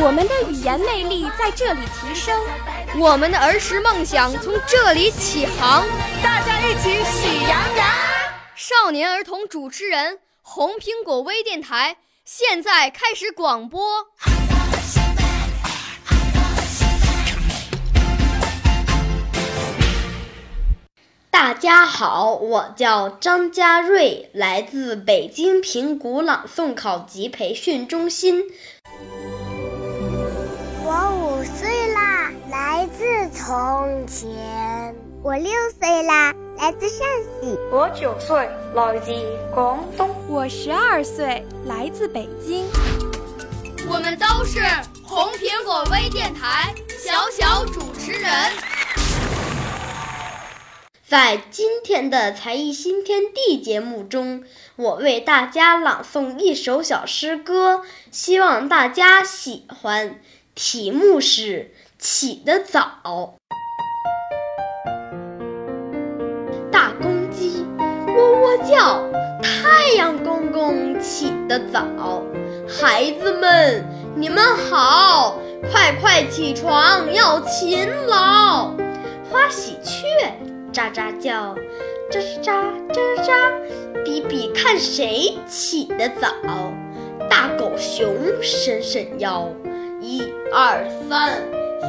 我们的语言魅力在这里提升，我们的儿时梦想从这里起航。大家一起喜羊羊。少年儿童主持人，红苹果微电台。现在开始广播。大家好，我叫张佳瑞，来自北京平谷朗诵考级培训中心。我五岁啦，来自从前。我六岁啦，来自陕西。我九岁，来自广东。我十二岁，来自北京。我们都是红苹果微电台小小主持人。在今天的才艺新天地节目中，我为大家朗诵一首小诗歌，希望大家喜欢。题目是起得早。大公鸡喔喔叫，太阳公公起得早。孩子们，你们好，快快起床，要勤劳。花喜鹊喳喳叫，喳喳喳喳喳，比比看谁起得早。大狗熊伸伸腰。一二三，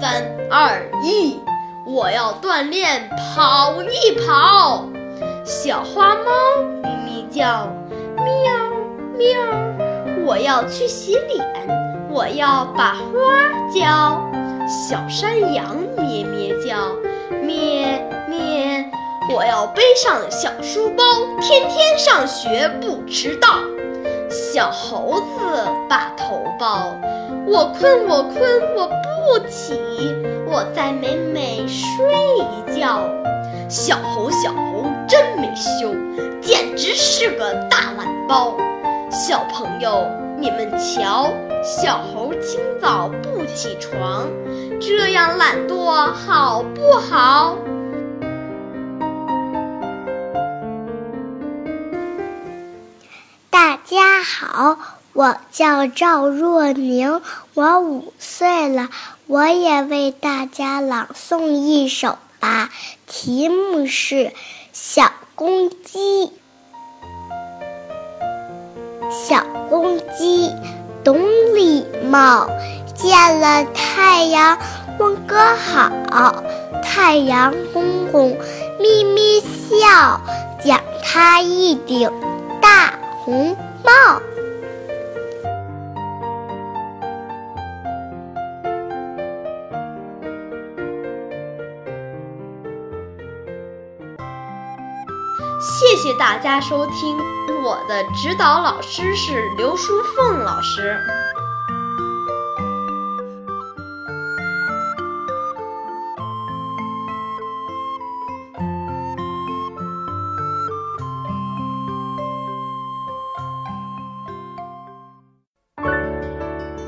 三二一，我要锻炼跑一跑。小花猫咪咪叫，喵喵，我要去洗脸，我要把花浇。小山羊咩咩叫，咩咩，我要背上小书包，天天上学不迟到。小猴子把头抱。我困，我困，我不起，我再美美睡一觉。小猴，小猴真没羞，简直是个大懒包。小朋友，你们瞧，小猴清早不起床，这样懒惰好不好？家好。我叫赵若宁，我五岁了，我也为大家朗诵一首吧，题目是《小公鸡》。小公鸡懂礼貌，见了太阳问个好，太阳公公咪咪笑，奖他一顶大红猫。谢谢大家收听，我的指导老师是刘淑凤老师。